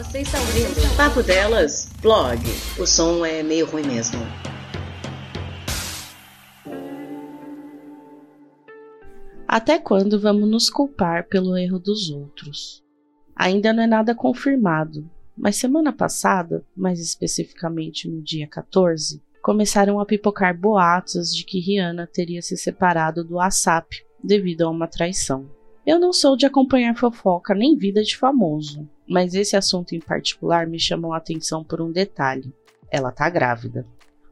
Você está ouvindo Papo Delas, blog. O som é meio ruim mesmo. Até quando vamos nos culpar pelo erro dos outros? Ainda não é nada confirmado, mas semana passada, mais especificamente no dia 14, começaram a pipocar boatos de que Rihanna teria se separado do ASAP devido a uma traição. Eu não sou de acompanhar fofoca nem vida de famoso, mas esse assunto em particular me chamou a atenção por um detalhe: ela tá grávida.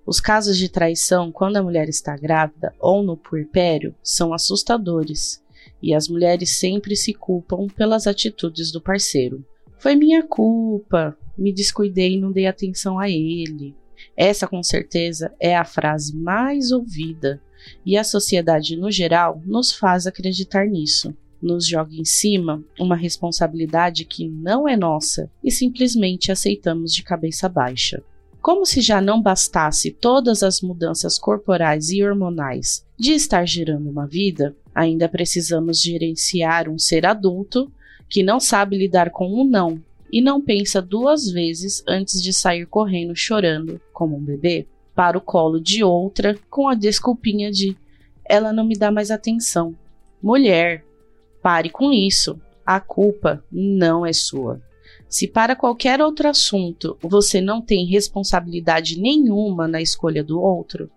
Os casos de traição quando a mulher está grávida ou no puerpério são assustadores, e as mulheres sempre se culpam pelas atitudes do parceiro. Foi minha culpa, me descuidei e não dei atenção a ele. Essa, com certeza, é a frase mais ouvida, e a sociedade no geral nos faz acreditar nisso nos joga em cima uma responsabilidade que não é nossa e simplesmente aceitamos de cabeça baixa. Como se já não bastasse todas as mudanças corporais e hormonais de estar gerando uma vida, ainda precisamos gerenciar um ser adulto que não sabe lidar com um não e não pensa duas vezes antes de sair correndo chorando, como um bebê, para o colo de outra com a desculpinha de ela não me dá mais atenção. Mulher, Pare com isso. A culpa não é sua. Se para qualquer outro assunto você não tem responsabilidade nenhuma na escolha do outro,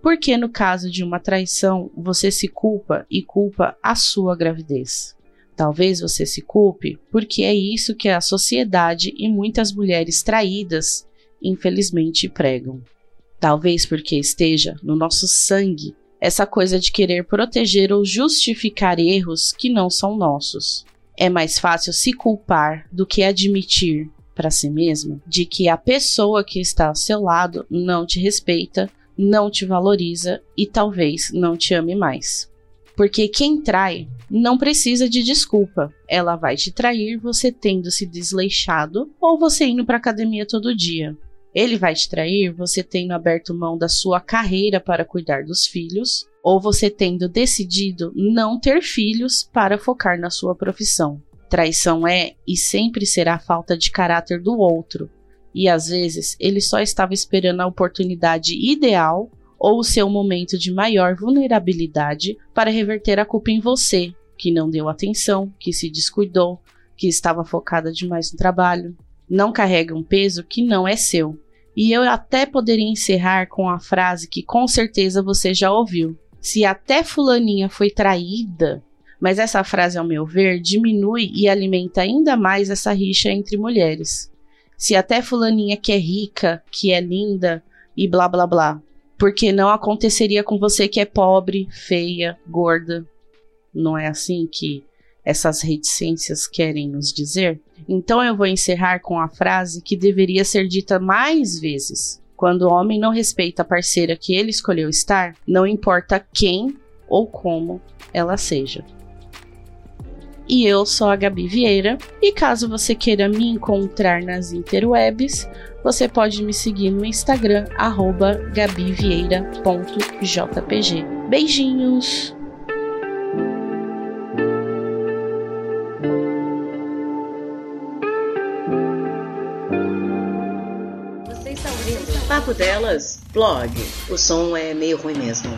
por que no caso de uma traição você se culpa e culpa a sua gravidez? Talvez você se culpe porque é isso que a sociedade e muitas mulheres traídas, infelizmente, pregam. Talvez porque esteja no nosso sangue essa coisa de querer proteger ou justificar erros que não são nossos. É mais fácil se culpar do que admitir para si mesmo de que a pessoa que está ao seu lado não te respeita, não te valoriza e talvez não te ame mais. Porque quem trai não precisa de desculpa. Ela vai te trair você tendo se desleixado ou você indo para academia todo dia. Ele vai te trair você tendo aberto mão da sua carreira para cuidar dos filhos, ou você tendo decidido não ter filhos para focar na sua profissão. Traição é e sempre será falta de caráter do outro, e às vezes ele só estava esperando a oportunidade ideal ou o seu momento de maior vulnerabilidade para reverter a culpa em você, que não deu atenção, que se descuidou, que estava focada demais no trabalho, não carrega um peso que não é seu. E eu até poderia encerrar com a frase que com certeza você já ouviu. Se até fulaninha foi traída, mas essa frase, ao meu ver, diminui e alimenta ainda mais essa rixa entre mulheres. Se até fulaninha que é rica, que é linda e blá blá blá, porque não aconteceria com você que é pobre, feia, gorda. Não é assim que essas reticências querem nos dizer? Então eu vou encerrar com a frase que deveria ser dita mais vezes. Quando o homem não respeita a parceira que ele escolheu estar, não importa quem ou como ela seja. E eu sou a Gabi Vieira, e caso você queira me encontrar nas interwebs, você pode me seguir no Instagram, gabivieira.jpg. Beijinhos! Papo Delas, blog. O som é meio ruim mesmo.